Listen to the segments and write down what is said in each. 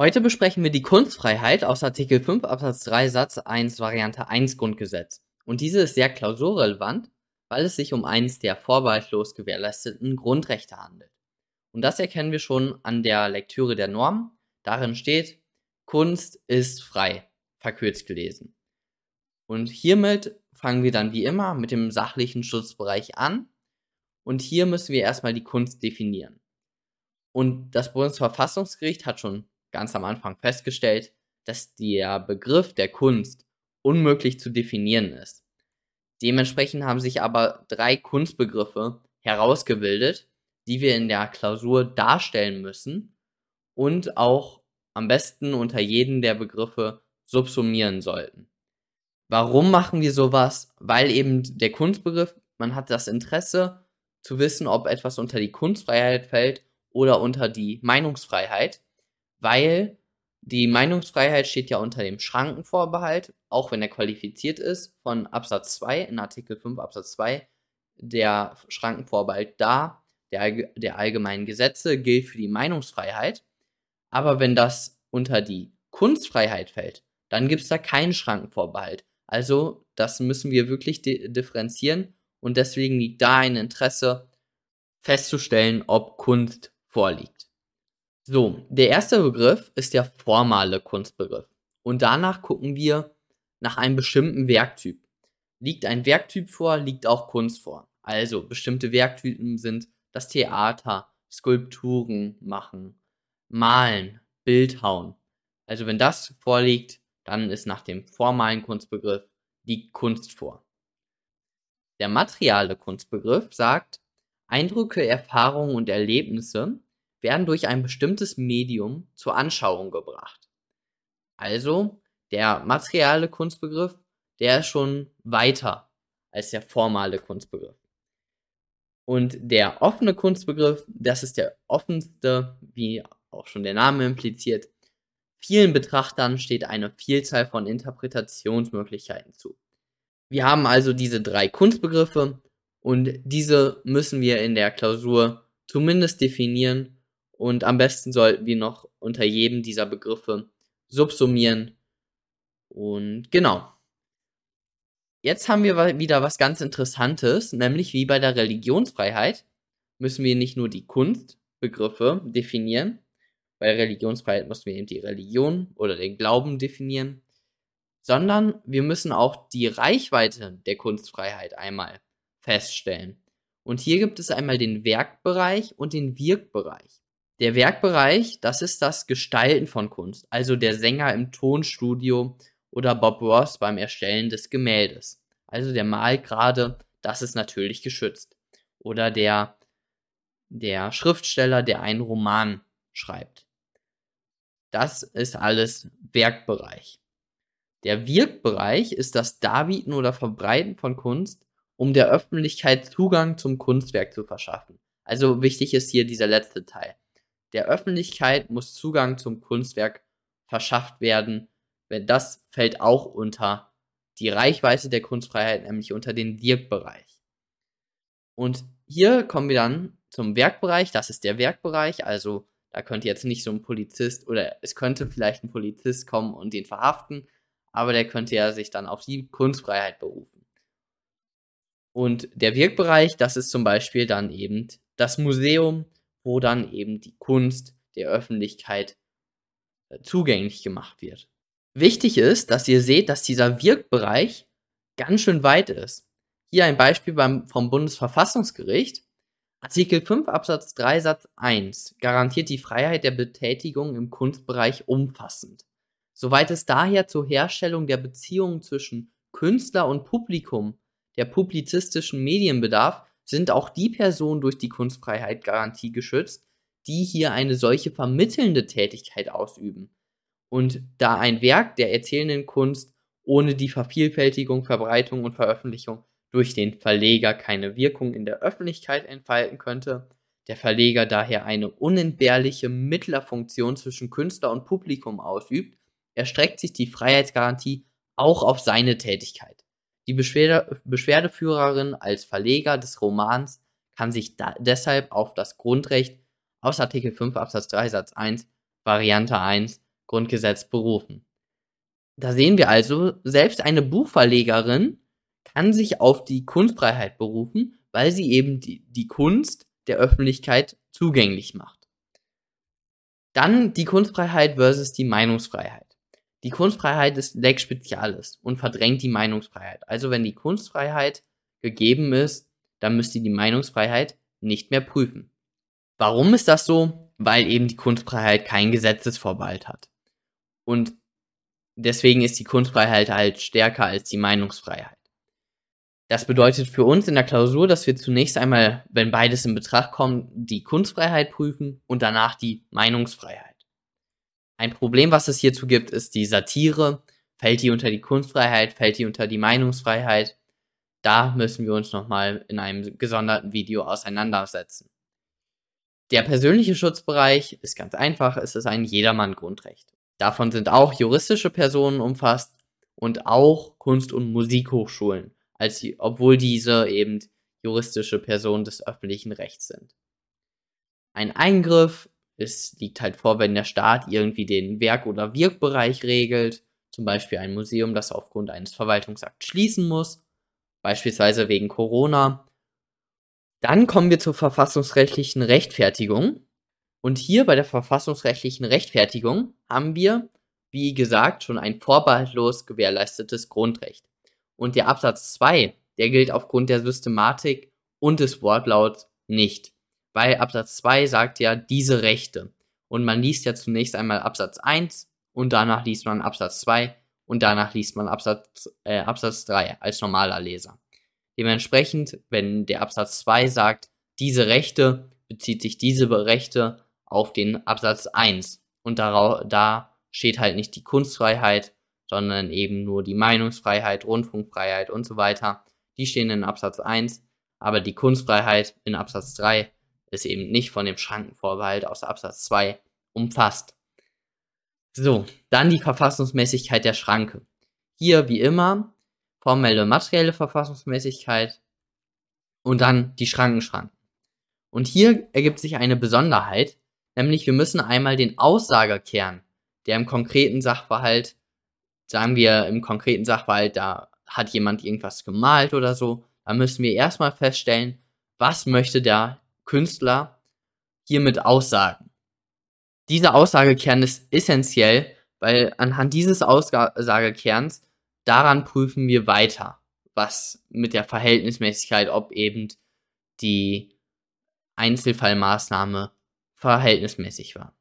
Heute besprechen wir die Kunstfreiheit aus Artikel 5 Absatz 3 Satz 1 Variante 1 Grundgesetz. Und diese ist sehr klausurrelevant, weil es sich um eines der vorbehaltlos gewährleisteten Grundrechte handelt. Und das erkennen wir schon an der Lektüre der Norm. Darin steht, Kunst ist frei, verkürzt gelesen. Und hiermit fangen wir dann wie immer mit dem sachlichen Schutzbereich an. Und hier müssen wir erstmal die Kunst definieren. Und das Bundesverfassungsgericht hat schon ganz am Anfang festgestellt, dass der Begriff der Kunst unmöglich zu definieren ist. Dementsprechend haben sich aber drei Kunstbegriffe herausgebildet, die wir in der Klausur darstellen müssen und auch am besten unter jeden der Begriffe subsumieren sollten. Warum machen wir sowas? Weil eben der Kunstbegriff, man hat das Interesse zu wissen, ob etwas unter die Kunstfreiheit fällt oder unter die Meinungsfreiheit, weil die Meinungsfreiheit steht ja unter dem Schrankenvorbehalt, auch wenn er qualifiziert ist, von Absatz 2 in Artikel 5 Absatz 2 der Schrankenvorbehalt da, der, der allgemeinen Gesetze gilt für die Meinungsfreiheit. Aber wenn das unter die Kunstfreiheit fällt, dann gibt es da keinen Schrankenvorbehalt. Also das müssen wir wirklich differenzieren und deswegen liegt da ein Interesse festzustellen, ob Kunst vorliegt. So, der erste Begriff ist der formale Kunstbegriff. Und danach gucken wir nach einem bestimmten Werktyp. Liegt ein Werktyp vor, liegt auch Kunst vor. Also bestimmte Werktypen sind das Theater, Skulpturen machen, malen, Bildhauen. Also wenn das vorliegt, dann ist nach dem formalen Kunstbegriff die Kunst vor. Der materiale Kunstbegriff sagt, Eindrücke, Erfahrungen und Erlebnisse werden durch ein bestimmtes Medium zur Anschauung gebracht. Also der materiale Kunstbegriff, der ist schon weiter als der formale Kunstbegriff. Und der offene Kunstbegriff, das ist der offenste, wie auch schon der Name impliziert. Vielen Betrachtern steht eine Vielzahl von Interpretationsmöglichkeiten zu. Wir haben also diese drei Kunstbegriffe und diese müssen wir in der Klausur zumindest definieren und am besten sollten wir noch unter jedem dieser Begriffe subsumieren. Und genau. Jetzt haben wir wieder was ganz Interessantes, nämlich wie bei der Religionsfreiheit müssen wir nicht nur die Kunstbegriffe definieren. Bei Religionsfreiheit müssen wir eben die Religion oder den Glauben definieren, sondern wir müssen auch die Reichweite der Kunstfreiheit einmal feststellen. Und hier gibt es einmal den Werkbereich und den Wirkbereich. Der Werkbereich, das ist das Gestalten von Kunst, also der Sänger im Tonstudio oder Bob Ross beim Erstellen des Gemäldes. Also der malt gerade, das ist natürlich geschützt. Oder der, der Schriftsteller, der einen Roman schreibt. Das ist alles Werkbereich. Der Wirkbereich ist das Darbieten oder Verbreiten von Kunst, um der Öffentlichkeit Zugang zum Kunstwerk zu verschaffen. Also wichtig ist hier dieser letzte Teil. Der Öffentlichkeit muss Zugang zum Kunstwerk verschafft werden. Das fällt auch unter die Reichweite der Kunstfreiheit, nämlich unter den Wirkbereich. Und hier kommen wir dann zum Werkbereich. Das ist der Werkbereich. Also da könnte jetzt nicht so ein Polizist oder es könnte vielleicht ein Polizist kommen und den verhaften, aber der könnte ja sich dann auf die Kunstfreiheit berufen. Und der Wirkbereich, das ist zum Beispiel dann eben das Museum, wo dann eben die Kunst der Öffentlichkeit äh, zugänglich gemacht wird. Wichtig ist, dass ihr seht, dass dieser Wirkbereich ganz schön weit ist. Hier ein Beispiel beim, vom Bundesverfassungsgericht. Artikel 5 Absatz 3 Satz 1 garantiert die Freiheit der Betätigung im Kunstbereich umfassend. Soweit es daher zur Herstellung der Beziehungen zwischen Künstler und Publikum der publizistischen Medien bedarf, sind auch die Personen durch die Kunstfreiheit Garantie geschützt, die hier eine solche vermittelnde Tätigkeit ausüben. Und da ein Werk der erzählenden Kunst ohne die Vervielfältigung, Verbreitung und Veröffentlichung durch den Verleger keine Wirkung in der Öffentlichkeit entfalten könnte, der Verleger daher eine unentbehrliche Mittlerfunktion zwischen Künstler und Publikum ausübt, erstreckt sich die Freiheitsgarantie auch auf seine Tätigkeit. Die Beschwerde, Beschwerdeführerin als Verleger des Romans kann sich deshalb auf das Grundrecht aus Artikel 5 Absatz 3 Satz 1 Variante 1 Grundgesetz berufen. Da sehen wir also, selbst eine Buchverlegerin kann sich auf die Kunstfreiheit berufen, weil sie eben die, die Kunst der Öffentlichkeit zugänglich macht. Dann die Kunstfreiheit versus die Meinungsfreiheit. Die Kunstfreiheit ist Lex Spezialis und verdrängt die Meinungsfreiheit. Also wenn die Kunstfreiheit gegeben ist, dann müsst ihr die Meinungsfreiheit nicht mehr prüfen. Warum ist das so? Weil eben die Kunstfreiheit keinen Gesetzesvorbehalt hat. Und deswegen ist die Kunstfreiheit halt stärker als die Meinungsfreiheit. Das bedeutet für uns in der Klausur, dass wir zunächst einmal, wenn beides in Betracht kommt, die Kunstfreiheit prüfen und danach die Meinungsfreiheit. Ein Problem, was es hierzu gibt, ist die Satire. Fällt die unter die Kunstfreiheit, fällt die unter die Meinungsfreiheit? Da müssen wir uns nochmal in einem gesonderten Video auseinandersetzen. Der persönliche Schutzbereich ist ganz einfach, es ist ein Jedermann-Grundrecht. Davon sind auch juristische Personen umfasst und auch Kunst- und Musikhochschulen als obwohl diese eben juristische Personen des öffentlichen Rechts sind. Ein Eingriff, es liegt halt vor, wenn der Staat irgendwie den Werk- oder Wirkbereich regelt, zum Beispiel ein Museum, das aufgrund eines Verwaltungsakts schließen muss, beispielsweise wegen Corona. Dann kommen wir zur verfassungsrechtlichen Rechtfertigung. Und hier bei der verfassungsrechtlichen Rechtfertigung haben wir, wie gesagt, schon ein vorbehaltlos gewährleistetes Grundrecht. Und der Absatz 2, der gilt aufgrund der Systematik und des Wortlauts nicht. Weil Absatz 2 sagt ja diese Rechte. Und man liest ja zunächst einmal Absatz 1 und danach liest man Absatz 2 und danach liest man Absatz, äh, Absatz 3 als normaler Leser. Dementsprechend, wenn der Absatz 2 sagt, diese Rechte, bezieht sich diese Rechte auf den Absatz 1. Und darauf, da steht halt nicht die Kunstfreiheit, sondern eben nur die Meinungsfreiheit, Rundfunkfreiheit und so weiter. Die stehen in Absatz 1, aber die Kunstfreiheit in Absatz 3 ist eben nicht von dem Schrankenvorbehalt aus Absatz 2 umfasst. So, dann die Verfassungsmäßigkeit der Schranke. Hier wie immer formelle materielle Verfassungsmäßigkeit und dann die Schrankenschranken. Und hier ergibt sich eine Besonderheit, nämlich wir müssen einmal den Aussagerkern, der im konkreten Sachverhalt sagen wir im konkreten Sachverhalt, da hat jemand irgendwas gemalt oder so, dann müssen wir erstmal feststellen, was möchte der Künstler hiermit aussagen. Dieser Aussagekern ist essentiell, weil anhand dieses Aussagekerns daran prüfen wir weiter, was mit der Verhältnismäßigkeit, ob eben die Einzelfallmaßnahme verhältnismäßig war.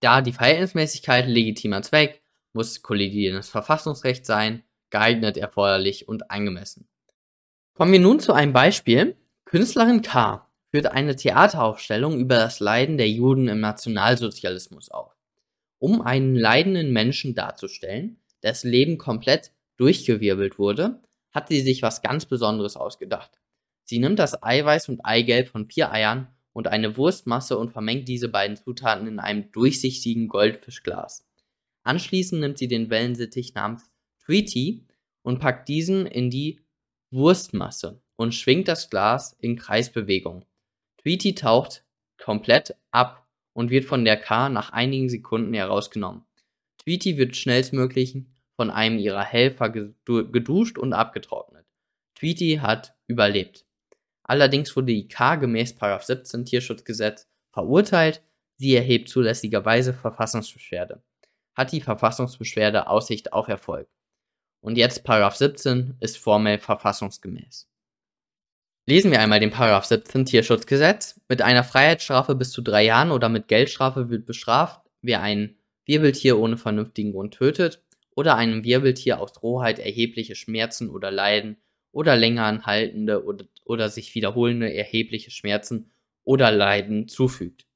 Da die Verhältnismäßigkeit legitimer Zweck, muss kollidierendes Verfassungsrecht sein, geeignet, erforderlich und angemessen. Kommen wir nun zu einem Beispiel. Künstlerin K. führt eine Theateraufstellung über das Leiden der Juden im Nationalsozialismus auf. Um einen leidenden Menschen darzustellen, dessen Leben komplett durchgewirbelt wurde, hat sie sich was ganz Besonderes ausgedacht. Sie nimmt das Eiweiß und Eigelb von vier Eiern und eine Wurstmasse und vermengt diese beiden Zutaten in einem durchsichtigen Goldfischglas. Anschließend nimmt sie den Wellensittich namens Tweety und packt diesen in die Wurstmasse und schwingt das Glas in Kreisbewegung. Tweety taucht komplett ab und wird von der K nach einigen Sekunden herausgenommen. Tweety wird schnellstmöglich von einem ihrer Helfer geduscht und abgetrocknet. Tweety hat überlebt. Allerdings wurde die K gemäß 17 Tierschutzgesetz verurteilt. Sie erhebt zulässigerweise Verfassungsbeschwerde hat die Verfassungsbeschwerde Aussicht auf Erfolg. Und jetzt Paragraph 17 ist formell verfassungsgemäß. Lesen wir einmal den Paragraph 17 Tierschutzgesetz. Mit einer Freiheitsstrafe bis zu drei Jahren oder mit Geldstrafe wird bestraft, wer ein Wirbeltier ohne vernünftigen Grund tötet oder einem Wirbeltier aus Rohheit erhebliche Schmerzen oder Leiden oder länger anhaltende oder, oder sich wiederholende erhebliche Schmerzen oder Leiden zufügt.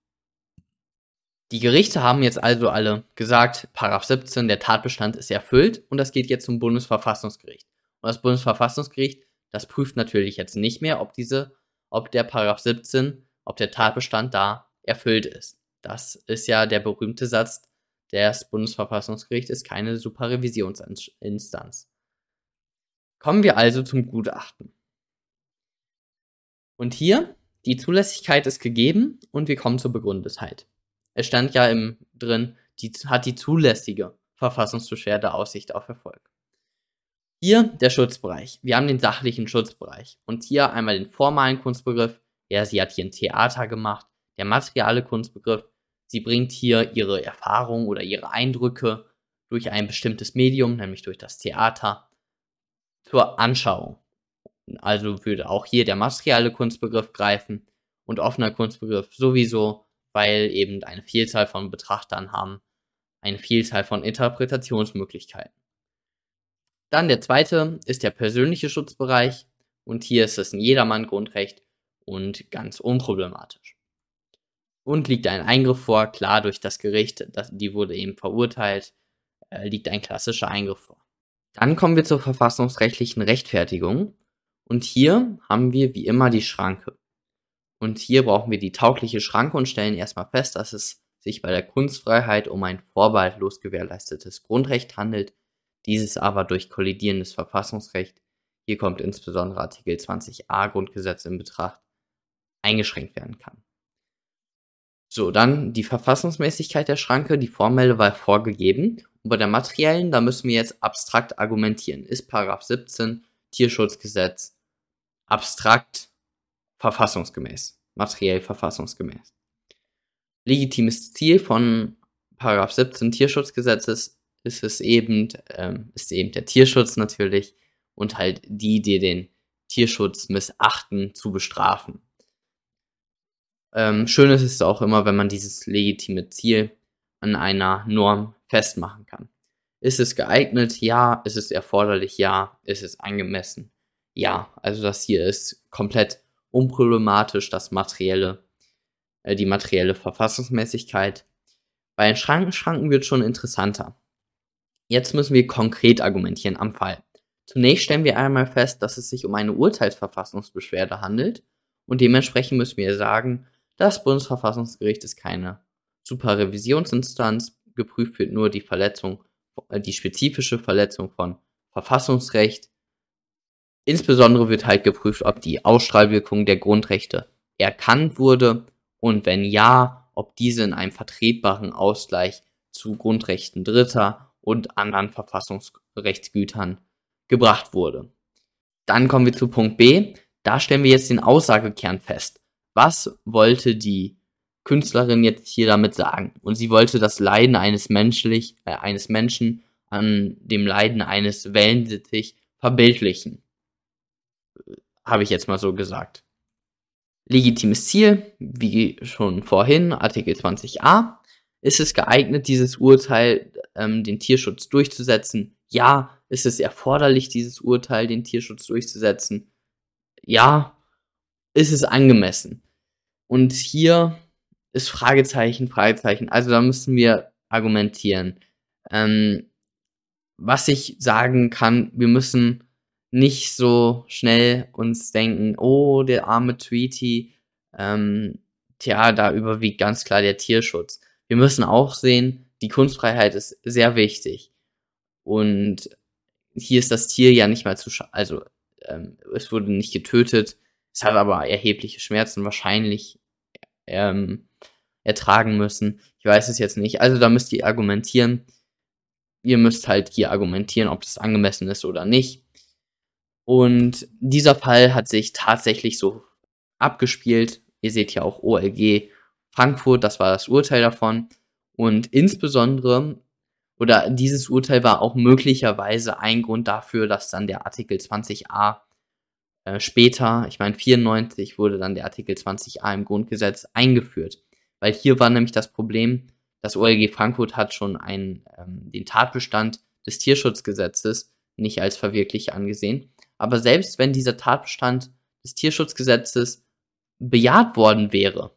Die Gerichte haben jetzt also alle gesagt, Paragraph 17, der Tatbestand ist erfüllt und das geht jetzt zum Bundesverfassungsgericht. Und das Bundesverfassungsgericht, das prüft natürlich jetzt nicht mehr, ob diese, ob der Paragraph 17, ob der Tatbestand da erfüllt ist. Das ist ja der berühmte Satz, das Bundesverfassungsgericht ist keine Superrevisionsinstanz. Kommen wir also zum Gutachten. Und hier, die Zulässigkeit ist gegeben und wir kommen zur Begründetheit. Es stand ja im drin, die, hat die zulässige Verfassungsbeschwerde Aussicht auf Erfolg. Hier der Schutzbereich. Wir haben den sachlichen Schutzbereich. Und hier einmal den formalen Kunstbegriff. Ja, sie hat hier ein Theater gemacht. Der materiale Kunstbegriff. Sie bringt hier ihre Erfahrungen oder ihre Eindrücke durch ein bestimmtes Medium, nämlich durch das Theater, zur Anschauung. Also würde auch hier der materiale Kunstbegriff greifen und offener Kunstbegriff sowieso, weil eben eine Vielzahl von Betrachtern haben, eine Vielzahl von Interpretationsmöglichkeiten. Dann der zweite ist der persönliche Schutzbereich und hier ist es ein Jedermann Grundrecht und ganz unproblematisch. Und liegt ein Eingriff vor, klar durch das Gericht, das, die wurde eben verurteilt, äh, liegt ein klassischer Eingriff vor. Dann kommen wir zur verfassungsrechtlichen Rechtfertigung und hier haben wir wie immer die Schranke. Und hier brauchen wir die taugliche Schranke und stellen erstmal fest, dass es sich bei der Kunstfreiheit um ein vorbehaltlos gewährleistetes Grundrecht handelt, dieses aber durch kollidierendes Verfassungsrecht, hier kommt insbesondere Artikel 20a Grundgesetz in Betracht, eingeschränkt werden kann. So, dann die Verfassungsmäßigkeit der Schranke, die formelle war vorgegeben. Und bei der materiellen, da müssen wir jetzt abstrakt argumentieren. Ist Paragraph 17 Tierschutzgesetz abstrakt verfassungsgemäß, materiell verfassungsgemäß. Legitimes Ziel von Paragraph 17 Tierschutzgesetzes ist es eben, ähm, ist eben der Tierschutz natürlich und halt die, die den Tierschutz missachten, zu bestrafen. Ähm, schön ist es auch immer, wenn man dieses legitime Ziel an einer Norm festmachen kann. Ist es geeignet? Ja. Ist es erforderlich? Ja. Ist es angemessen? Ja. Also das hier ist komplett unproblematisch das materielle, äh, die materielle Verfassungsmäßigkeit. Bei den Schranken, wird schon interessanter. Jetzt müssen wir konkret argumentieren am Fall. Zunächst stellen wir einmal fest, dass es sich um eine Urteilsverfassungsbeschwerde handelt und dementsprechend müssen wir sagen, das Bundesverfassungsgericht ist keine Superrevisionsinstanz, geprüft wird nur die Verletzung, äh, die spezifische Verletzung von Verfassungsrecht Insbesondere wird halt geprüft, ob die Ausstrahlwirkung der Grundrechte erkannt wurde und wenn ja, ob diese in einem vertretbaren Ausgleich zu Grundrechten Dritter und anderen Verfassungsrechtsgütern gebracht wurde. Dann kommen wir zu Punkt B. Da stellen wir jetzt den Aussagekern fest. Was wollte die Künstlerin jetzt hier damit sagen? Und sie wollte das Leiden eines menschlich, äh, eines Menschen an dem Leiden eines Wellensittich verbildlichen habe ich jetzt mal so gesagt. Legitimes Ziel, wie schon vorhin, Artikel 20a. Ist es geeignet, dieses Urteil, ähm, den Tierschutz durchzusetzen? Ja. Ist es erforderlich, dieses Urteil, den Tierschutz durchzusetzen? Ja. Ist es angemessen? Und hier ist Fragezeichen, Fragezeichen. Also da müssen wir argumentieren. Ähm, was ich sagen kann, wir müssen nicht so schnell uns denken, oh, der arme Tweety, ähm, tja, da überwiegt ganz klar der Tierschutz. Wir müssen auch sehen, die Kunstfreiheit ist sehr wichtig. Und hier ist das Tier ja nicht mal zu, also ähm, es wurde nicht getötet, es hat aber erhebliche Schmerzen wahrscheinlich ähm, ertragen müssen. Ich weiß es jetzt nicht. Also da müsst ihr argumentieren. Ihr müsst halt hier argumentieren, ob das angemessen ist oder nicht. Und dieser Fall hat sich tatsächlich so abgespielt. Ihr seht ja auch OLG Frankfurt, das war das Urteil davon. Und insbesondere, oder dieses Urteil war auch möglicherweise ein Grund dafür, dass dann der Artikel 20a äh, später, ich meine 94, wurde dann der Artikel 20a im Grundgesetz eingeführt. Weil hier war nämlich das Problem, das OLG Frankfurt hat schon einen, ähm, den Tatbestand des Tierschutzgesetzes nicht als verwirklicht angesehen. Aber selbst wenn dieser Tatbestand des Tierschutzgesetzes bejaht worden wäre,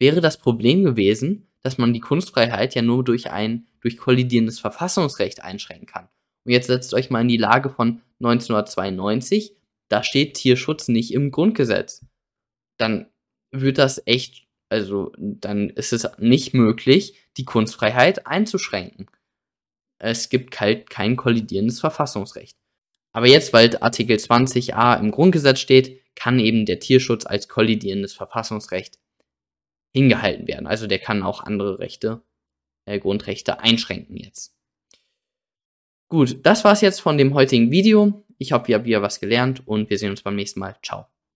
wäre das Problem gewesen, dass man die Kunstfreiheit ja nur durch ein durch kollidierendes Verfassungsrecht einschränken kann. Und jetzt setzt euch mal in die Lage von 1992, da steht Tierschutz nicht im Grundgesetz. Dann wird das echt, also dann ist es nicht möglich, die Kunstfreiheit einzuschränken. Es gibt halt kein kollidierendes Verfassungsrecht. Aber jetzt, weil Artikel 20a im Grundgesetz steht, kann eben der Tierschutz als kollidierendes Verfassungsrecht hingehalten werden. Also der kann auch andere Rechte äh, Grundrechte einschränken jetzt. Gut, das war's jetzt von dem heutigen Video. Ich hoffe, ihr habt wieder was gelernt und wir sehen uns beim nächsten Mal. Ciao.